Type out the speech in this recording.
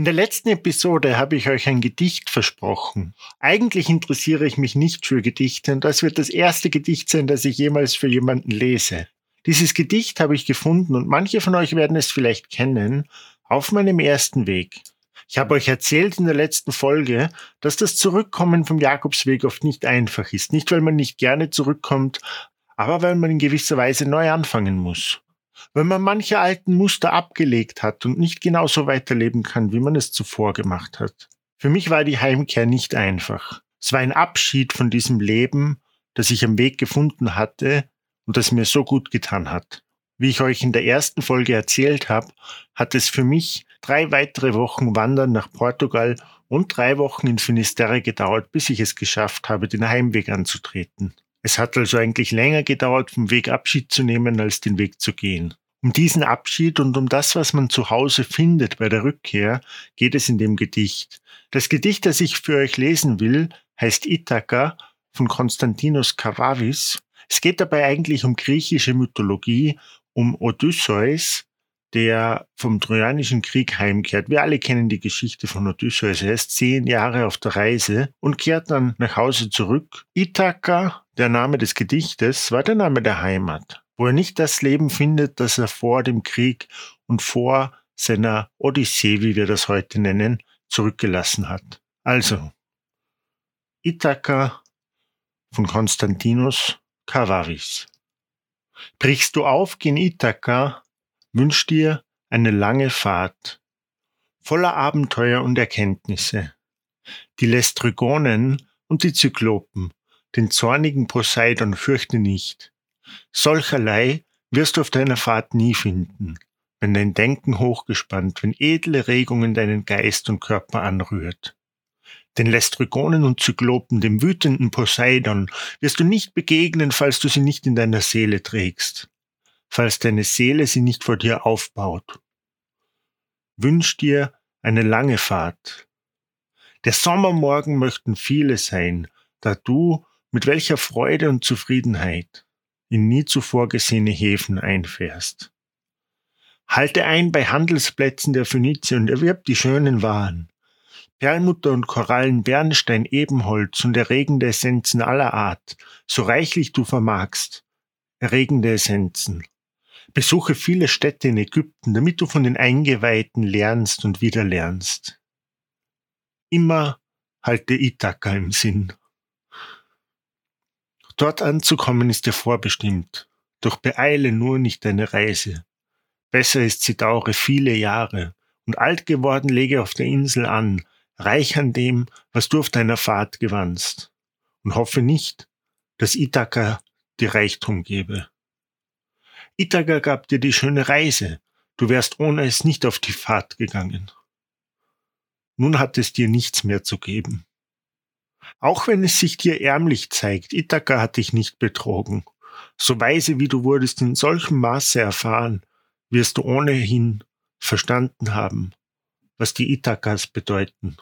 In der letzten Episode habe ich euch ein Gedicht versprochen. Eigentlich interessiere ich mich nicht für Gedichte und das wird das erste Gedicht sein, das ich jemals für jemanden lese. Dieses Gedicht habe ich gefunden und manche von euch werden es vielleicht kennen, auf meinem ersten Weg. Ich habe euch erzählt in der letzten Folge, dass das Zurückkommen vom Jakobsweg oft nicht einfach ist. Nicht, weil man nicht gerne zurückkommt, aber weil man in gewisser Weise neu anfangen muss wenn man manche alten Muster abgelegt hat und nicht genauso weiterleben kann, wie man es zuvor gemacht hat. Für mich war die Heimkehr nicht einfach. Es war ein Abschied von diesem Leben, das ich am Weg gefunden hatte und das mir so gut getan hat. Wie ich euch in der ersten Folge erzählt habe, hat es für mich drei weitere Wochen Wandern nach Portugal und drei Wochen in Finisterre gedauert, bis ich es geschafft habe, den Heimweg anzutreten. Es hat also eigentlich länger gedauert, vom Weg Abschied zu nehmen, als den Weg zu gehen. Um diesen Abschied und um das, was man zu Hause findet bei der Rückkehr, geht es in dem Gedicht. Das Gedicht, das ich für euch lesen will, heißt Ithaka von Konstantinos Kavavis. Es geht dabei eigentlich um griechische Mythologie, um Odysseus, der vom Trojanischen Krieg heimkehrt. Wir alle kennen die Geschichte von Odysseus. Er ist zehn Jahre auf der Reise und kehrt dann nach Hause zurück. Ithaka der Name des Gedichtes war der Name der Heimat, wo er nicht das Leben findet, das er vor dem Krieg und vor seiner Odyssee, wie wir das heute nennen, zurückgelassen hat. Also, Ithaka von Konstantinos Kavaris. Brichst du auf gen Ithaka, wünsch dir eine lange Fahrt, voller Abenteuer und Erkenntnisse. Die Lestrygonen und die Zyklopen den zornigen Poseidon fürchte nicht. Solcherlei wirst du auf deiner Fahrt nie finden, wenn dein Denken hochgespannt, wenn edle Regungen deinen Geist und Körper anrührt. Den Lestrygonen und Zyklopen, dem wütenden Poseidon, wirst du nicht begegnen, falls du sie nicht in deiner Seele trägst, falls deine Seele sie nicht vor dir aufbaut. Wünsch dir eine lange Fahrt. Der Sommermorgen möchten viele sein, da du mit welcher Freude und Zufriedenheit in nie zuvor gesehene Häfen einfährst. Halte ein bei Handelsplätzen der Phönizier und erwirb die schönen Waren. Perlmutter und Korallen, Bernstein, Ebenholz und erregende Essenzen aller Art, so reichlich du vermagst, erregende Essenzen. Besuche viele Städte in Ägypten, damit du von den Eingeweihten lernst und wieder lernst. Immer halte Ithaka im Sinn. Dort anzukommen ist dir vorbestimmt, doch beeile nur nicht deine Reise. Besser ist sie dauere viele Jahre, und alt geworden lege auf der Insel an, reich an dem, was du auf deiner Fahrt gewannst, und hoffe nicht, dass Ithaka dir Reichtum gebe. Ithaka gab dir die schöne Reise, du wärst ohne es nicht auf die Fahrt gegangen. Nun hat es dir nichts mehr zu geben. Auch wenn es sich dir ärmlich zeigt, Ithaka hat dich nicht betrogen. So weise wie du wurdest in solchem Maße erfahren, wirst du ohnehin verstanden haben, was die Ithakas bedeuten.